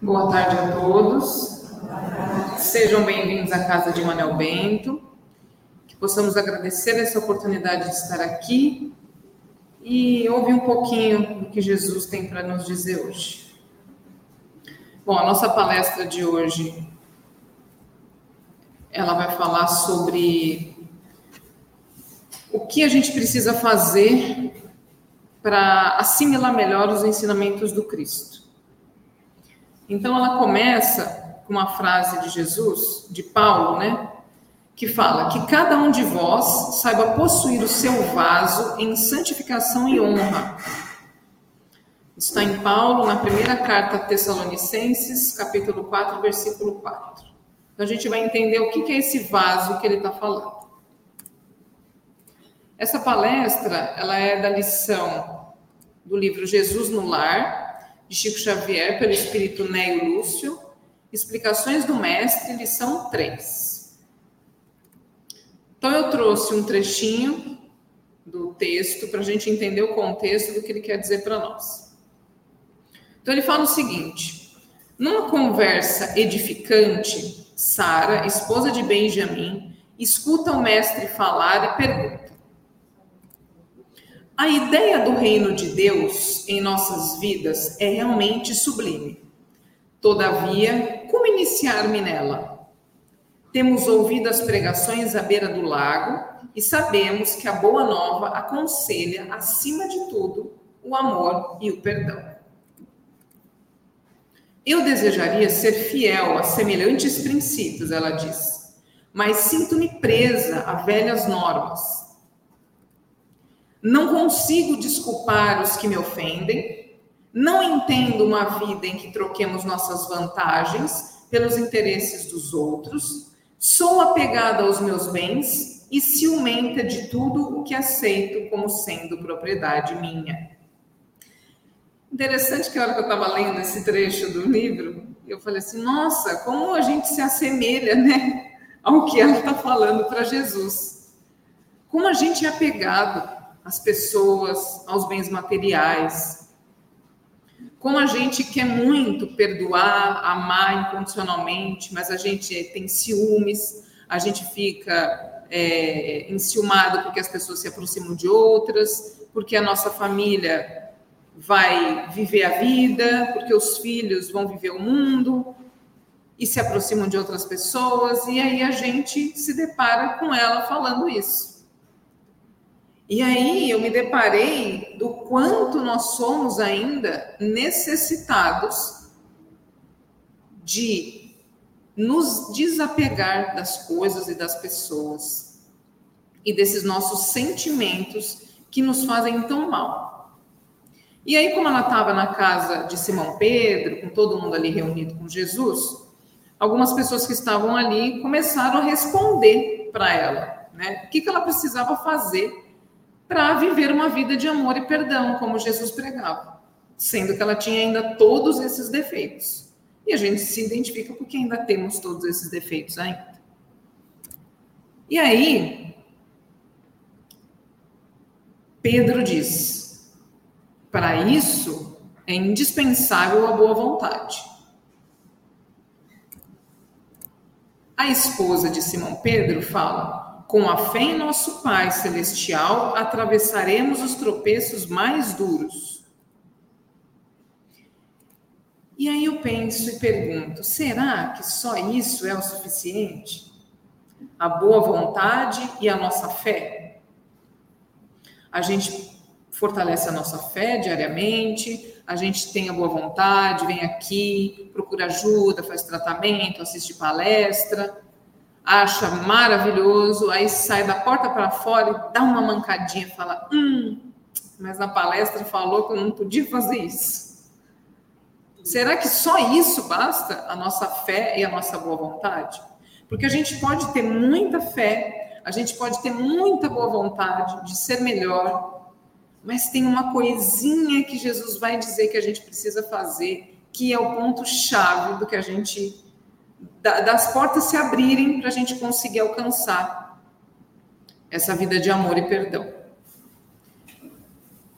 Boa tarde a todos. Sejam bem-vindos à casa de Manuel Bento. Possamos agradecer essa oportunidade de estar aqui e ouvir um pouquinho do que Jesus tem para nos dizer hoje. Bom, a nossa palestra de hoje ela vai falar sobre o que a gente precisa fazer para assimilar melhor os ensinamentos do Cristo. Então ela começa com uma frase de Jesus, de Paulo, né? Que fala que cada um de vós saiba possuir o seu vaso em santificação e honra. Está em Paulo, na primeira carta a Tessalonicenses, capítulo 4, versículo 4. Então a gente vai entender o que é esse vaso que ele está falando. Essa palestra, ela é da lição do livro Jesus no Lar, de Chico Xavier, pelo espírito Neio Lúcio, Explicações do Mestre, lição 3. Então, eu trouxe um trechinho do texto para a gente entender o contexto do que ele quer dizer para nós. Então, ele fala o seguinte: numa conversa edificante, Sara, esposa de Benjamim, escuta o mestre falar e pergunta: a ideia do reino de Deus em nossas vidas é realmente sublime. Todavia, como iniciar-me nela? Temos ouvido as pregações à beira do lago e sabemos que a boa nova aconselha, acima de tudo, o amor e o perdão. Eu desejaria ser fiel a semelhantes princípios, ela diz, mas sinto-me presa a velhas normas não consigo desculpar os que me ofendem. Não entendo uma vida em que troquemos nossas vantagens pelos interesses dos outros. Sou apegada aos meus bens e ciumenta de tudo o que aceito como sendo propriedade minha. Interessante que a hora que eu estava lendo esse trecho do livro, eu falei assim: nossa, como a gente se assemelha, né, ao que ela está falando para Jesus. Como a gente é apegado às pessoas, aos bens materiais. Como a gente quer muito perdoar, amar incondicionalmente, mas a gente tem ciúmes, a gente fica é, enciumado porque as pessoas se aproximam de outras, porque a nossa família vai viver a vida, porque os filhos vão viver o mundo e se aproximam de outras pessoas, e aí a gente se depara com ela falando isso. E aí eu me deparei do quanto nós somos ainda necessitados de nos desapegar das coisas e das pessoas e desses nossos sentimentos que nos fazem tão mal. E aí, como ela estava na casa de Simão Pedro, com todo mundo ali reunido com Jesus, algumas pessoas que estavam ali começaram a responder para ela, né? O que, que ela precisava fazer para viver uma vida de amor e perdão, como Jesus pregava, sendo que ela tinha ainda todos esses defeitos. E a gente se identifica porque ainda temos todos esses defeitos ainda. E aí, Pedro diz: para isso é indispensável a boa vontade. A esposa de Simão Pedro fala: com a fé em nosso Pai Celestial, atravessaremos os tropeços mais duros. E aí eu penso e pergunto: será que só isso é o suficiente? A boa vontade e a nossa fé? A gente fortalece a nossa fé diariamente, a gente tem a boa vontade, vem aqui, procura ajuda, faz tratamento, assiste palestra, acha maravilhoso, aí sai da porta para fora e dá uma mancadinha, fala: Hum, mas na palestra falou que eu não podia fazer isso. Será que só isso basta? A nossa fé e a nossa boa vontade? Porque a gente pode ter muita fé, A gente pode ter muita boa vontade de ser melhor, mas tem uma coisinha que Jesus vai dizer que a gente precisa fazer, que é o ponto chave do que a gente das portas se abrirem para a gente conseguir alcançar essa vida de amor e perdão.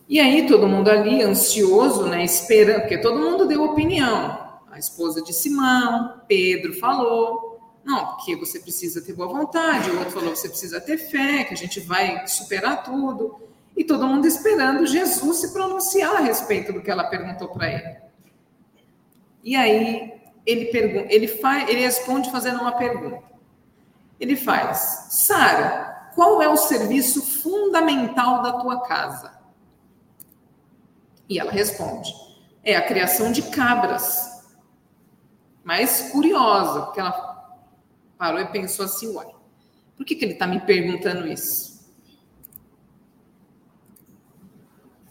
E aí todo mundo ali ansioso, né, esperando, porque todo mundo deu opinião. A esposa de Simão, Pedro falou, não, porque você precisa ter boa vontade. O outro falou, você precisa ter fé, que a gente vai superar tudo. E todo mundo esperando Jesus se pronunciar a respeito do que ela perguntou para ele. E aí ele pergunta, ele faz, ele responde fazendo uma pergunta. Ele faz: Sara, qual é o serviço fundamental da tua casa? E ela responde: é a criação de cabras. Mas curiosa, porque ela parou e pensou assim: uai, por que, que ele está me perguntando isso?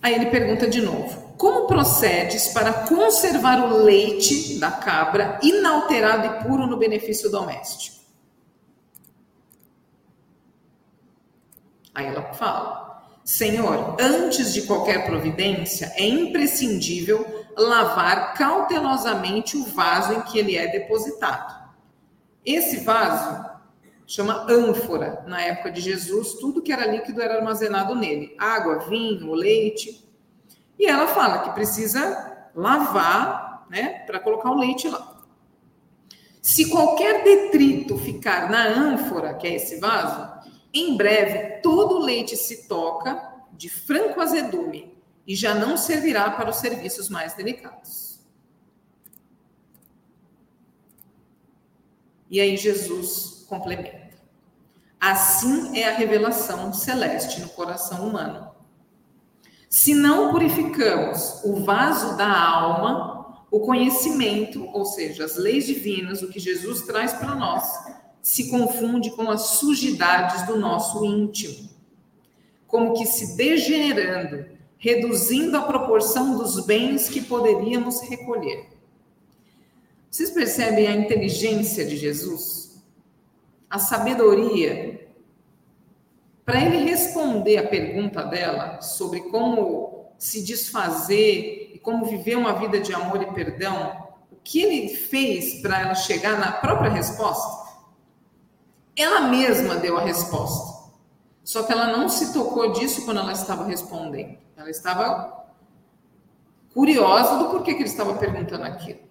Aí ele pergunta de novo: Como procedes para conservar o leite da cabra inalterado e puro no benefício doméstico? Aí ela fala: Senhor, antes de qualquer providência, é imprescindível lavar cautelosamente o vaso em que ele é depositado. Esse vaso chama ânfora. Na época de Jesus, tudo que era líquido era armazenado nele: água, vinho, leite. E ela fala que precisa lavar, né, para colocar o leite lá. Se qualquer detrito ficar na ânfora, que é esse vaso, em breve todo o leite se toca de franco azedume e já não servirá para os serviços mais delicados. E aí Jesus complementa. Assim é a revelação celeste no coração humano. Se não purificamos o vaso da alma, o conhecimento, ou seja, as leis divinas, o que Jesus traz para nós, se confunde com as sujidades do nosso íntimo, como que se degenerando, reduzindo a proporção dos bens que poderíamos recolher. Vocês percebem a inteligência de Jesus? a sabedoria para ele responder a pergunta dela sobre como se desfazer e como viver uma vida de amor e perdão, o que ele fez para ela chegar na própria resposta? Ela mesma deu a resposta. Só que ela não se tocou disso quando ela estava respondendo. Ela estava curiosa do porquê que ele estava perguntando aquilo.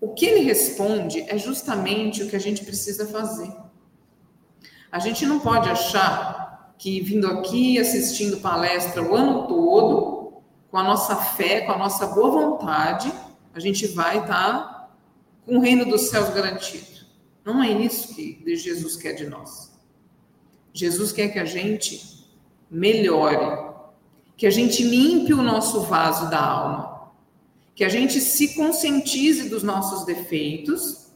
O que ele responde é justamente o que a gente precisa fazer. A gente não pode achar que vindo aqui assistindo palestra o ano todo, com a nossa fé, com a nossa boa vontade, a gente vai estar tá com o reino dos céus garantido. Não é isso que Jesus quer de nós. Jesus quer que a gente melhore, que a gente limpe o nosso vaso da alma, que a gente se conscientize dos nossos defeitos,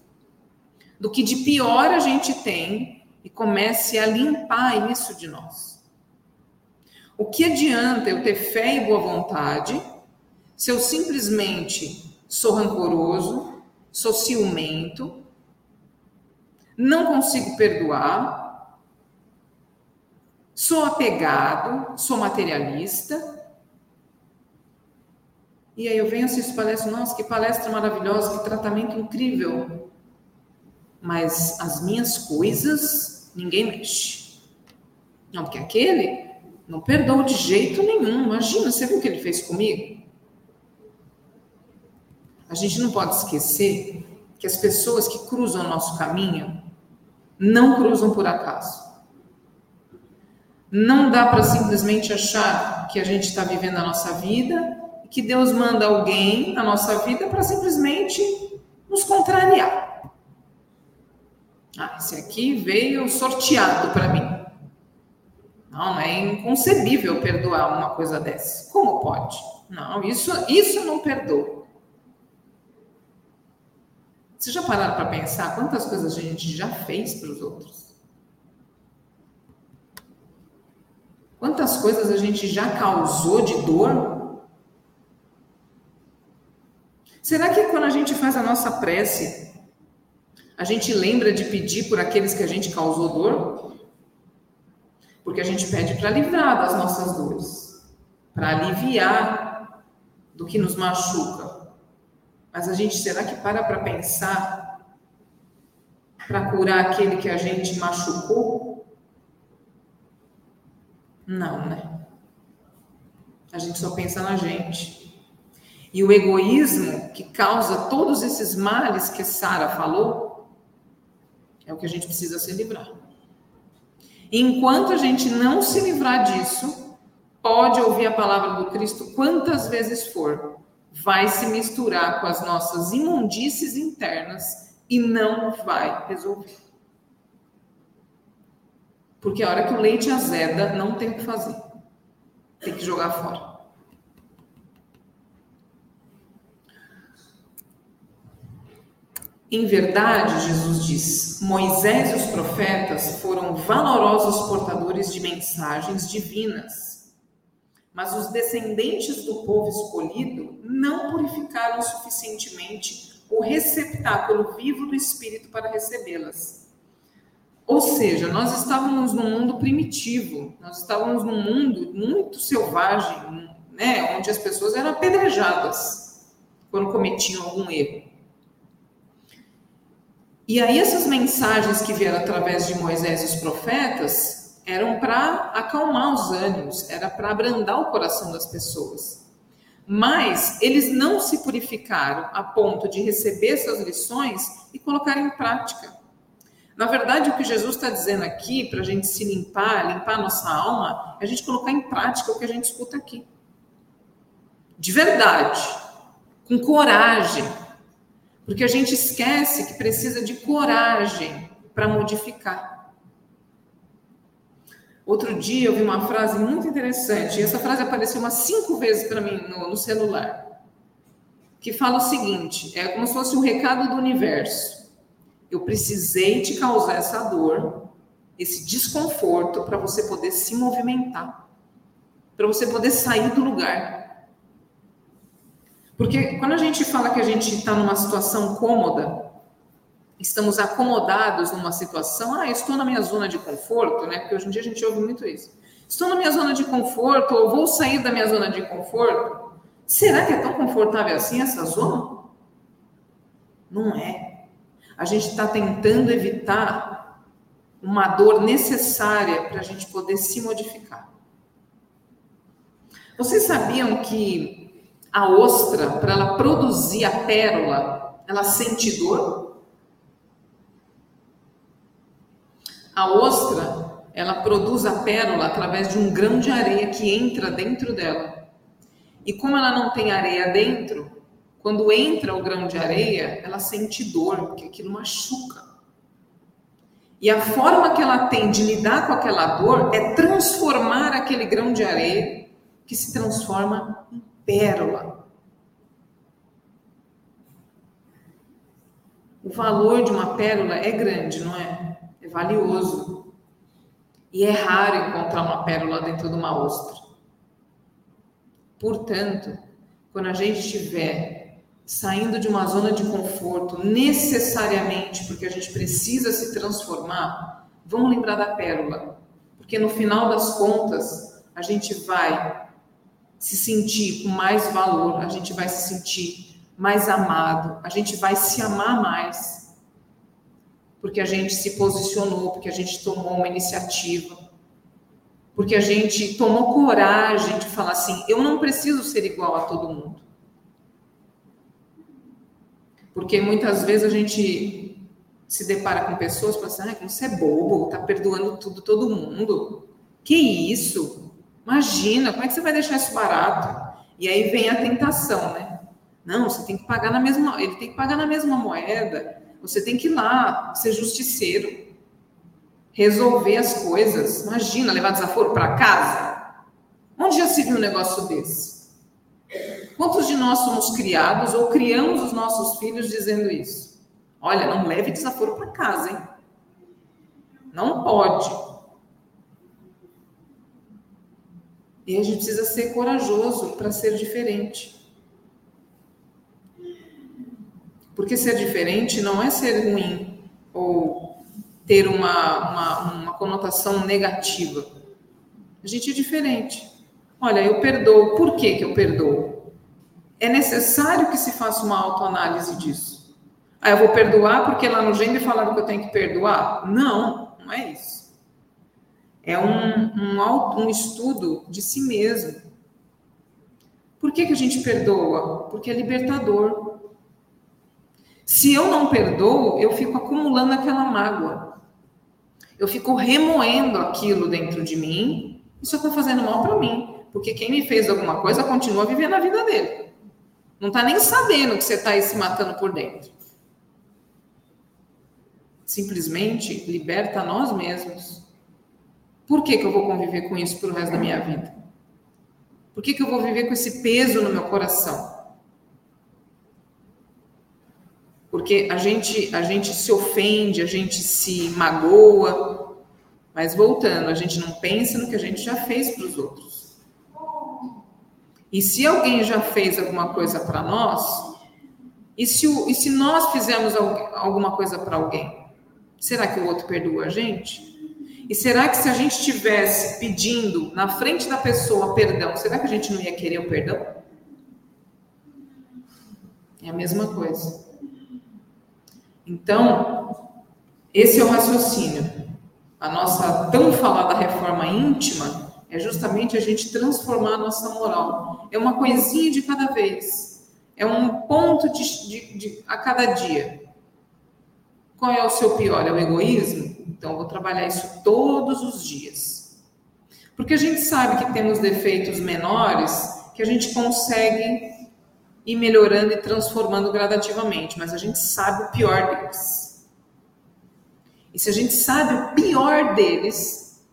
do que de pior a gente tem e comece a limpar isso de nós. O que adianta eu ter fé e boa vontade se eu simplesmente sou rancoroso, sou ciumento, não consigo perdoar, sou apegado, sou materialista e aí eu venho assistir palestra, nossa, que palestra maravilhosa, que tratamento incrível. Mas as minhas coisas, ninguém mexe. Não, porque aquele não perdoa de jeito nenhum. Imagina, você viu o que ele fez comigo? A gente não pode esquecer que as pessoas que cruzam o nosso caminho não cruzam por acaso. Não dá para simplesmente achar que a gente está vivendo a nossa vida que Deus manda alguém na nossa vida para simplesmente nos contrariar. Ah, esse aqui veio sorteado para mim. Não, é inconcebível perdoar uma coisa dessa. Como pode? Não, isso, isso não perdoo. Vocês já pararam para pensar quantas coisas a gente já fez para os outros? Quantas coisas a gente já causou de dor Será que quando a gente faz a nossa prece, A gente lembra de pedir por aqueles que a gente causou dor? Porque a gente pede para livrar das nossas dores, para aliviar do que nos machuca. Mas a gente será que para para pensar para curar aquele que a gente machucou? Não, né? A gente só pensa na gente. E o egoísmo que causa todos esses males que Sara falou é o que a gente precisa se livrar. Enquanto a gente não se livrar disso, pode ouvir a palavra do Cristo quantas vezes for, vai se misturar com as nossas imundícies internas e não vai resolver. Porque a hora que o leite azeda, não tem o que fazer. Tem que jogar fora. Em verdade, Jesus diz, Moisés e os profetas foram valorosos portadores de mensagens divinas, mas os descendentes do povo escolhido não purificaram suficientemente o receptáculo vivo do Espírito para recebê-las. Ou seja, nós estávamos num mundo primitivo, nós estávamos num mundo muito selvagem, né, onde as pessoas eram apedrejadas quando cometiam algum erro. E aí essas mensagens que vieram através de Moisés e os profetas eram para acalmar os ânimos, era para abrandar o coração das pessoas. Mas eles não se purificaram a ponto de receber essas lições e colocar em prática. Na verdade, o que Jesus está dizendo aqui, para a gente se limpar, limpar a nossa alma, é a gente colocar em prática o que a gente escuta aqui. De verdade, com coragem, porque a gente esquece que precisa de coragem para modificar. Outro dia eu vi uma frase muito interessante, e essa frase apareceu umas cinco vezes para mim no, no celular, que fala o seguinte: é como se fosse um recado do universo. Eu precisei te causar essa dor, esse desconforto, para você poder se movimentar, para você poder sair do lugar. Porque quando a gente fala que a gente está numa situação cômoda, estamos acomodados numa situação, ah, estou na minha zona de conforto, né? Porque hoje em dia a gente ouve muito isso. Estou na minha zona de conforto, ou vou sair da minha zona de conforto. Será que é tão confortável assim essa zona? Não é. A gente está tentando evitar uma dor necessária para a gente poder se modificar. Vocês sabiam que a ostra, para ela produzir a pérola, ela sente dor? A ostra, ela produz a pérola através de um grão de areia que entra dentro dela. E como ela não tem areia dentro, quando entra o grão de areia, ela sente dor, porque aquilo machuca. E a forma que ela tem de lidar com aquela dor é transformar aquele grão de areia que se transforma em pérola. O valor de uma pérola é grande, não é? É valioso. E é raro encontrar uma pérola dentro de uma ostra. Portanto, quando a gente estiver saindo de uma zona de conforto, necessariamente porque a gente precisa se transformar, vamos lembrar da pérola. Porque no final das contas, a gente vai se sentir com mais valor, a gente vai se sentir mais amado, a gente vai se amar mais. Porque a gente se posicionou, porque a gente tomou uma iniciativa, porque a gente tomou coragem de falar assim: eu não preciso ser igual a todo mundo. Porque muitas vezes a gente se depara com pessoas fala assim: ah, você é bobo, tá perdoando tudo, todo mundo. Que isso? Imagina, como é que você vai deixar isso barato? E aí vem a tentação, né? Não, você tem que pagar na mesma, ele tem que pagar na mesma moeda. Você tem que ir lá, ser justiceiro, resolver as coisas. Imagina levar desaforo para casa. Onde já se viu um negócio desse? Quantos de nós somos criados ou criamos os nossos filhos dizendo isso? Olha, não leve desaforo para casa, hein? Não pode. E a gente precisa ser corajoso para ser diferente. Porque ser diferente não é ser ruim, ou ter uma, uma, uma conotação negativa. A gente é diferente. Olha, eu perdoo. Por que, que eu perdoo? É necessário que se faça uma autoanálise disso. Ah, eu vou perdoar porque lá no gênero falaram que eu tenho que perdoar? Não, não é isso. É um, um, um estudo de si mesmo. Por que, que a gente perdoa? Porque é libertador. Se eu não perdoo, eu fico acumulando aquela mágoa. Eu fico remoendo aquilo dentro de mim. Isso está fazendo mal para mim. Porque quem me fez alguma coisa continua vivendo a vida dele. Não está nem sabendo que você está se matando por dentro. Simplesmente liberta nós mesmos. Por que, que eu vou conviver com isso pelo resto da minha vida? Por que, que eu vou viver com esse peso no meu coração? Porque a gente, a gente se ofende, a gente se magoa, mas voltando, a gente não pensa no que a gente já fez para os outros. E se alguém já fez alguma coisa para nós, e se, e se nós fizemos alguma coisa para alguém, será que o outro perdoa a gente? E será que se a gente estivesse pedindo na frente da pessoa perdão, será que a gente não ia querer o perdão? É a mesma coisa. Então, esse é o raciocínio. A nossa tão falada reforma íntima é justamente a gente transformar a nossa moral. É uma coisinha de cada vez. É um ponto de, de, de a cada dia. Qual é o seu pior? É o egoísmo? Então, eu vou trabalhar isso todos os dias. Porque a gente sabe que temos defeitos menores que a gente consegue ir melhorando e transformando gradativamente, mas a gente sabe o pior deles. E se a gente sabe o pior deles,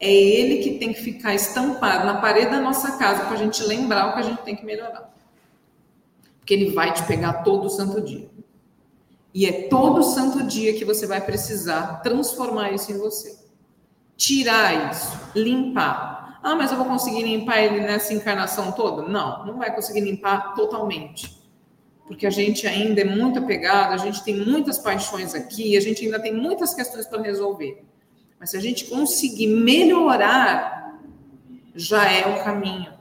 é ele que tem que ficar estampado na parede da nossa casa para a gente lembrar o que a gente tem que melhorar. Porque ele vai te pegar todo santo dia. E é todo santo dia que você vai precisar transformar isso em você. Tirar isso, limpar. Ah, mas eu vou conseguir limpar ele nessa encarnação toda? Não, não vai conseguir limpar totalmente. Porque a gente ainda é muito apegado, a gente tem muitas paixões aqui, a gente ainda tem muitas questões para resolver. Mas se a gente conseguir melhorar, já é o caminho.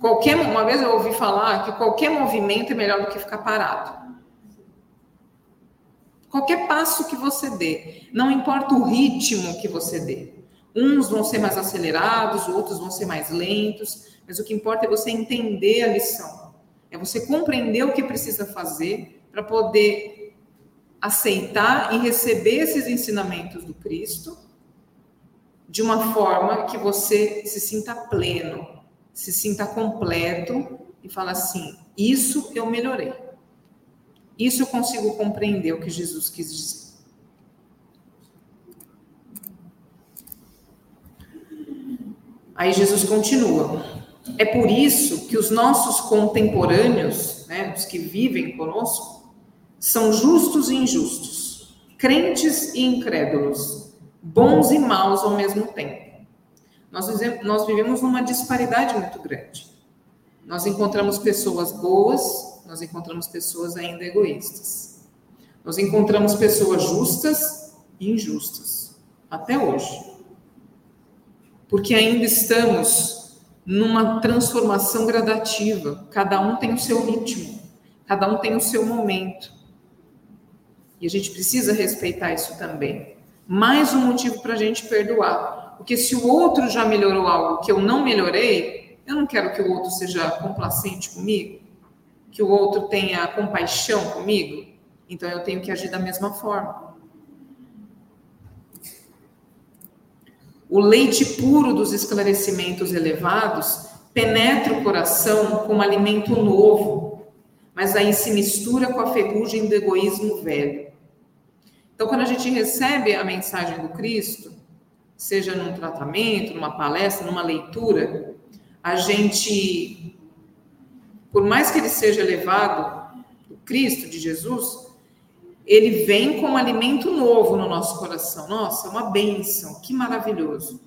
Qualquer, uma vez eu ouvi falar que qualquer movimento é melhor do que ficar parado. Qualquer passo que você dê, não importa o ritmo que você dê. Uns vão ser mais acelerados, outros vão ser mais lentos, mas o que importa é você entender a lição. É você compreender o que precisa fazer para poder aceitar e receber esses ensinamentos do Cristo de uma forma que você se sinta pleno, se sinta completo e fala assim: isso eu melhorei. Isso eu consigo compreender o que Jesus quis dizer. Aí Jesus continua. É por isso que os nossos contemporâneos, né, os que vivem conosco, são justos e injustos, crentes e incrédulos, bons e maus ao mesmo tempo. Nós, nós vivemos numa disparidade muito grande. Nós encontramos pessoas boas nós encontramos pessoas ainda egoístas. Nós encontramos pessoas justas e injustas, até hoje. Porque ainda estamos numa transformação gradativa. Cada um tem o seu ritmo, cada um tem o seu momento. E a gente precisa respeitar isso também. Mais um motivo para a gente perdoar. Porque se o outro já melhorou algo que eu não melhorei, eu não quero que o outro seja complacente comigo que o outro tenha compaixão comigo, então eu tenho que agir da mesma forma. O leite puro dos esclarecimentos elevados penetra o coração como alimento novo, mas aí se mistura com a ferrugem do egoísmo velho. Então, quando a gente recebe a mensagem do Cristo, seja num tratamento, numa palestra, numa leitura, a gente por mais que ele seja elevado, o Cristo de Jesus, ele vem com um alimento novo no nosso coração. Nossa, uma bênção, que maravilhoso.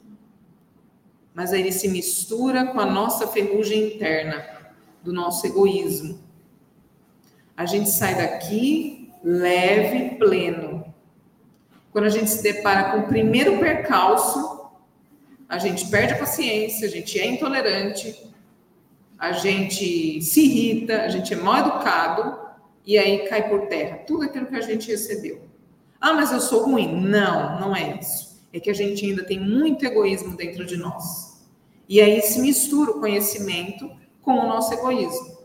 Mas aí ele se mistura com a nossa ferrugem interna, do nosso egoísmo. A gente sai daqui leve, pleno. Quando a gente se depara com o primeiro percalço, a gente perde a paciência, a gente é intolerante, a gente se irrita, a gente é mal educado e aí cai por terra tudo aquilo que a gente recebeu. Ah, mas eu sou ruim. Não, não é isso. É que a gente ainda tem muito egoísmo dentro de nós. E aí se mistura o conhecimento com o nosso egoísmo.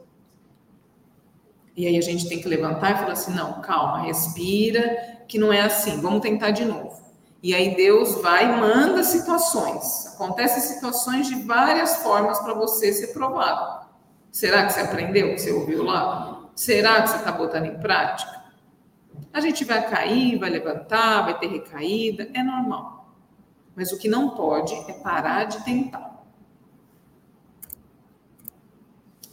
E aí a gente tem que levantar e falar assim: não, calma, respira, que não é assim, vamos tentar de novo. E aí Deus vai e manda situações. Acontecem situações de várias formas para você ser provado. Será que você aprendeu o que você ouviu lá? Será que você está botando em prática? A gente vai cair, vai levantar, vai ter recaída, é normal. Mas o que não pode é parar de tentar.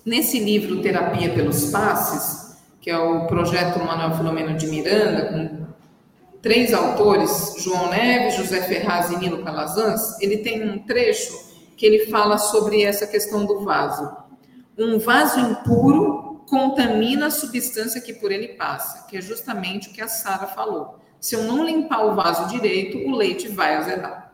Nesse livro Terapia pelos Passes, que é o projeto Manuel Filomeno de Miranda, com três autores, João Neves, José Ferraz e Nilo Calazans, ele tem um trecho que ele fala sobre essa questão do vaso. Um vaso impuro contamina a substância que por ele passa, que é justamente o que a Sara falou. Se eu não limpar o vaso direito, o leite vai azedar.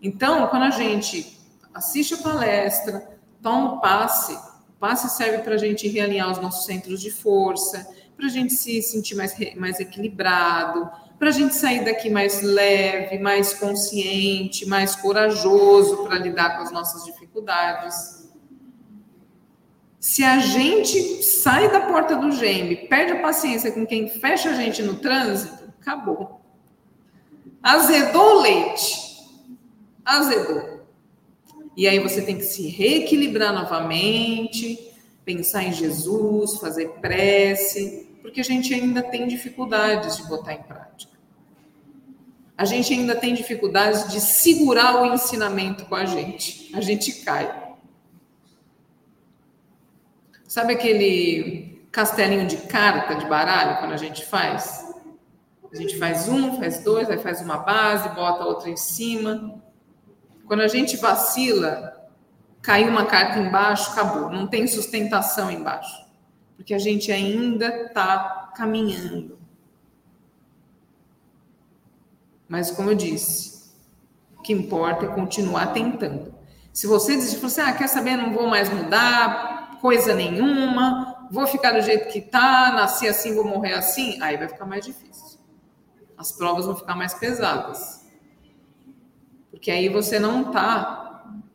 Então, quando a gente assiste a palestra, toma o passe, o passe serve para a gente realinhar os nossos centros de força, para a gente se sentir mais, mais equilibrado, para a gente sair daqui mais leve, mais consciente, mais corajoso para lidar com as nossas dificuldades. Se a gente sai da porta do GEM, perde a paciência com quem fecha a gente no trânsito, acabou. Azedou o leite. Azedou. E aí você tem que se reequilibrar novamente, pensar em Jesus, fazer prece, porque a gente ainda tem dificuldades de botar em prática. A gente ainda tem dificuldades de segurar o ensinamento com a gente. A gente cai. Sabe aquele castelinho de carta de baralho quando a gente faz? A gente faz um, faz dois, aí faz uma base, bota outra em cima. Quando a gente vacila, caiu uma carta embaixo, acabou, não tem sustentação embaixo. Porque a gente ainda está caminhando. Mas, como eu disse, o que importa é continuar tentando. Se você desistir, você, ah, quer saber, não vou mais mudar, coisa nenhuma, vou ficar do jeito que tá, nasci assim, vou morrer assim, aí vai ficar mais difícil. As provas vão ficar mais pesadas. Porque aí você não está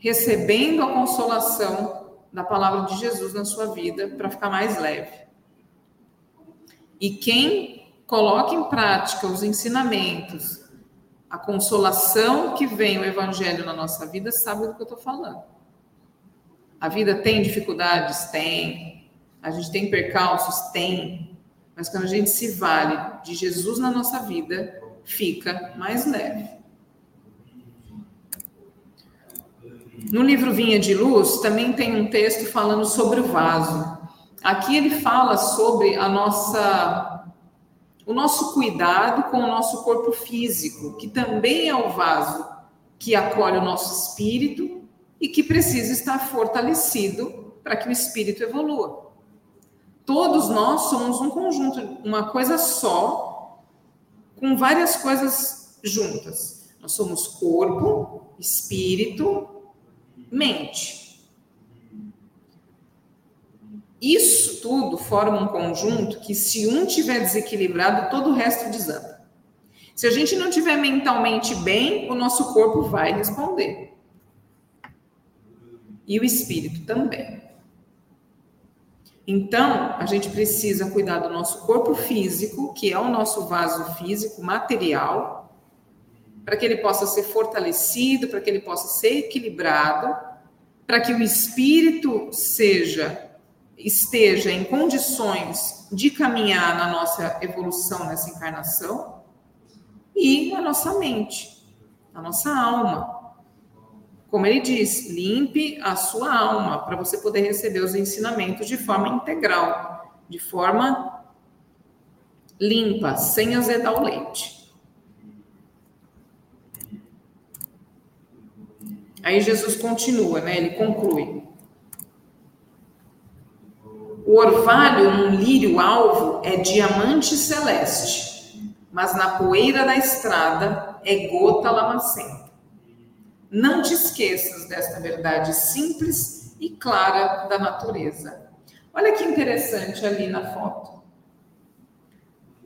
recebendo a consolação da palavra de Jesus na sua vida para ficar mais leve. E quem coloca em prática os ensinamentos, a consolação que vem o evangelho na nossa vida, sabe do que eu estou falando. A vida tem dificuldades? Tem. A gente tem percalços? Tem. Mas quando a gente se vale de Jesus na nossa vida, fica mais leve. No livro Vinha de Luz, também tem um texto falando sobre o vaso. Aqui ele fala sobre a nossa o nosso cuidado com o nosso corpo físico, que também é o vaso que acolhe o nosso espírito e que precisa estar fortalecido para que o espírito evolua. Todos nós somos um conjunto, uma coisa só, com várias coisas juntas. Nós somos corpo, espírito, mente. Isso tudo forma um conjunto que, se um tiver desequilibrado, todo o resto desanda. Se a gente não tiver mentalmente bem, o nosso corpo vai responder e o espírito também. Então, a gente precisa cuidar do nosso corpo físico, que é o nosso vaso físico material, para que ele possa ser fortalecido, para que ele possa ser equilibrado, para que o espírito seja esteja em condições de caminhar na nossa evolução nessa encarnação e a nossa mente, a nossa alma, como ele diz, limpe a sua alma para você poder receber os ensinamentos de forma integral, de forma limpa, sem azedar o leite. Aí Jesus continua, né? Ele conclui. O orvalho num lírio alvo é diamante celeste, mas na poeira da estrada é gota lamacenta. Não te esqueças desta verdade simples e clara da natureza. Olha que interessante ali na foto.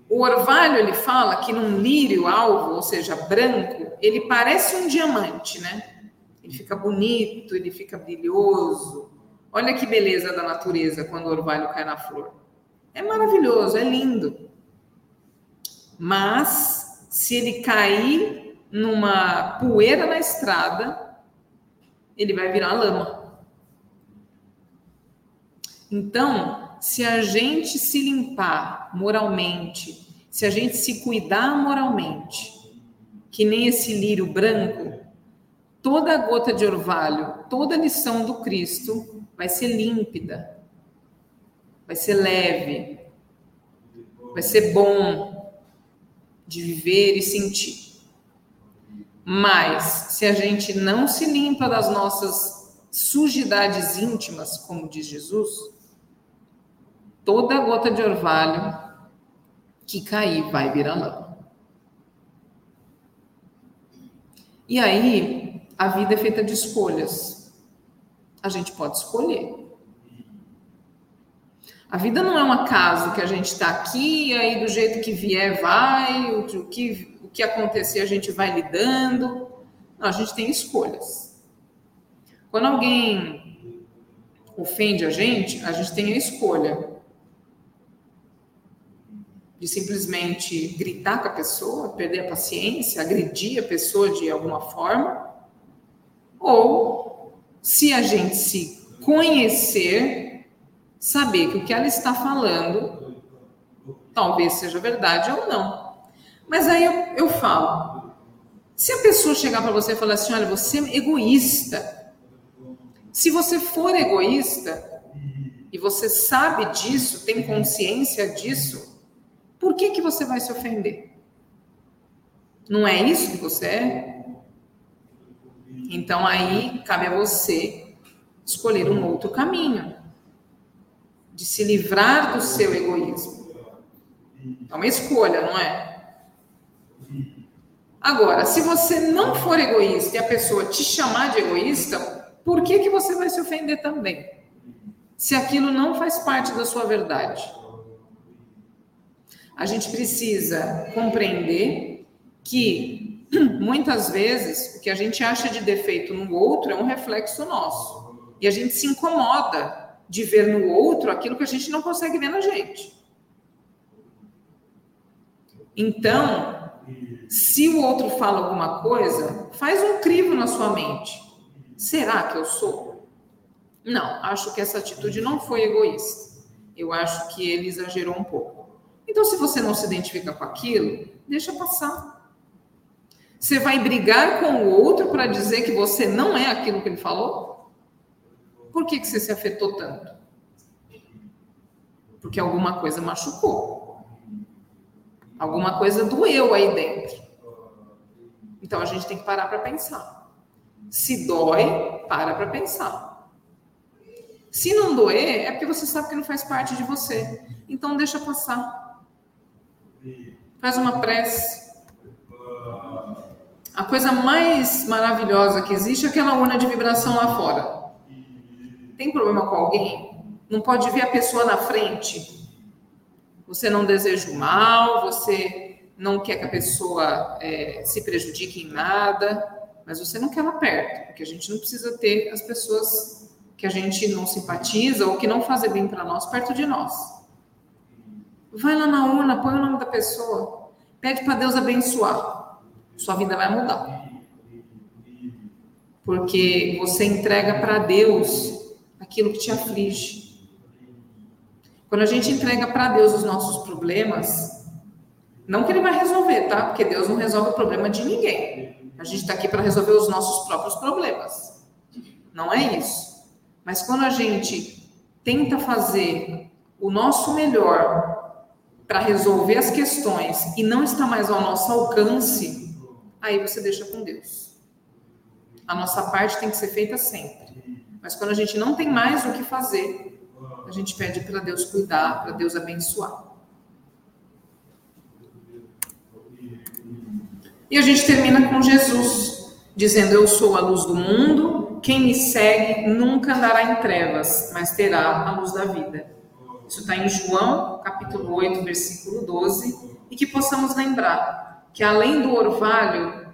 O orvalho, ele fala que num lírio alvo, ou seja, branco, ele parece um diamante, né? Ele fica bonito, ele fica brilhoso. Olha que beleza da natureza quando o orvalho cai na flor. É maravilhoso, é lindo. Mas se ele cair numa poeira na estrada, ele vai virar lama. Então, se a gente se limpar moralmente, se a gente se cuidar moralmente, que nem esse lírio branco, toda gota de orvalho, toda lição do Cristo vai ser límpida, vai ser leve, vai ser bom de viver e sentir. Mas se a gente não se limpa das nossas sujidades íntimas, como diz Jesus, toda gota de orvalho que cair vai virar lama. E aí, a vida é feita de escolhas. A gente pode escolher. A vida não é um acaso que a gente está aqui, aí do jeito que vier vai, o que, o que acontecer a gente vai lidando. Não, a gente tem escolhas. Quando alguém ofende a gente, a gente tem a escolha de simplesmente gritar com a pessoa, perder a paciência, agredir a pessoa de alguma forma, ou se a gente se conhecer, saber que o que ela está falando talvez seja verdade ou não. Mas aí eu, eu falo, se a pessoa chegar para você e falar assim, olha, você é egoísta. Se você for egoísta e você sabe disso, tem consciência disso, por que, que você vai se ofender? Não é isso que você é? Então aí cabe a você escolher um outro caminho de se livrar do seu egoísmo. É uma escolha, não é? Agora, se você não for egoísta e a pessoa te chamar de egoísta, por que, que você vai se ofender também? Se aquilo não faz parte da sua verdade. A gente precisa compreender que muitas vezes o que a gente acha de defeito no outro é um reflexo nosso. E a gente se incomoda de ver no outro aquilo que a gente não consegue ver na gente. Então, se o outro fala alguma coisa, faz um crivo na sua mente. Será que eu sou? Não, acho que essa atitude não foi egoísta. Eu acho que ele exagerou um pouco. Então, se você não se identifica com aquilo, deixa passar. Você vai brigar com o outro para dizer que você não é aquilo que ele falou? Por que, que você se afetou tanto? Porque alguma coisa machucou. Alguma coisa doeu aí dentro. Então a gente tem que parar para pensar. Se dói, para para pensar. Se não doer, é porque você sabe que não faz parte de você. Então deixa passar. Faz uma prece. A coisa mais maravilhosa que existe é aquela urna de vibração lá fora. Tem problema com alguém? Não pode ver a pessoa na frente? Você não deseja o mal, você não quer que a pessoa é, se prejudique em nada, mas você não quer ela perto, porque a gente não precisa ter as pessoas que a gente não simpatiza ou que não fazem bem para nós perto de nós. Vai lá na urna, põe o nome da pessoa. Pede para Deus abençoar. Sua vida vai mudar. Porque você entrega para Deus aquilo que te aflige. Quando a gente entrega para Deus os nossos problemas, não que Ele vai resolver, tá? Porque Deus não resolve o problema de ninguém. A gente está aqui para resolver os nossos próprios problemas. Não é isso. Mas quando a gente tenta fazer o nosso melhor para resolver as questões e não está mais ao nosso alcance, aí você deixa com Deus. A nossa parte tem que ser feita sempre. Mas quando a gente não tem mais o que fazer, a gente pede para Deus cuidar, para Deus abençoar. E a gente termina com Jesus, dizendo: Eu sou a luz do mundo, quem me segue nunca andará em trevas, mas terá a luz da vida. Isso está em João, capítulo 8, versículo 12, e que possamos lembrar que além do orvalho,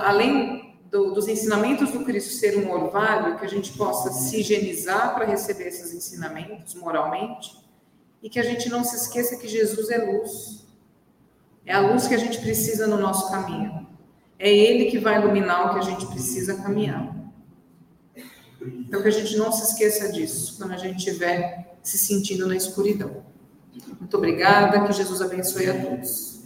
além do, dos ensinamentos do Cristo ser um orvalho, que a gente possa se higienizar para receber esses ensinamentos moralmente, e que a gente não se esqueça que Jesus é luz. É a luz que a gente precisa no nosso caminho. É Ele que vai iluminar o que a gente precisa caminhar. Então, que a gente não se esqueça disso quando a gente estiver se sentindo na escuridão. Muito obrigada, que Jesus abençoe a todos.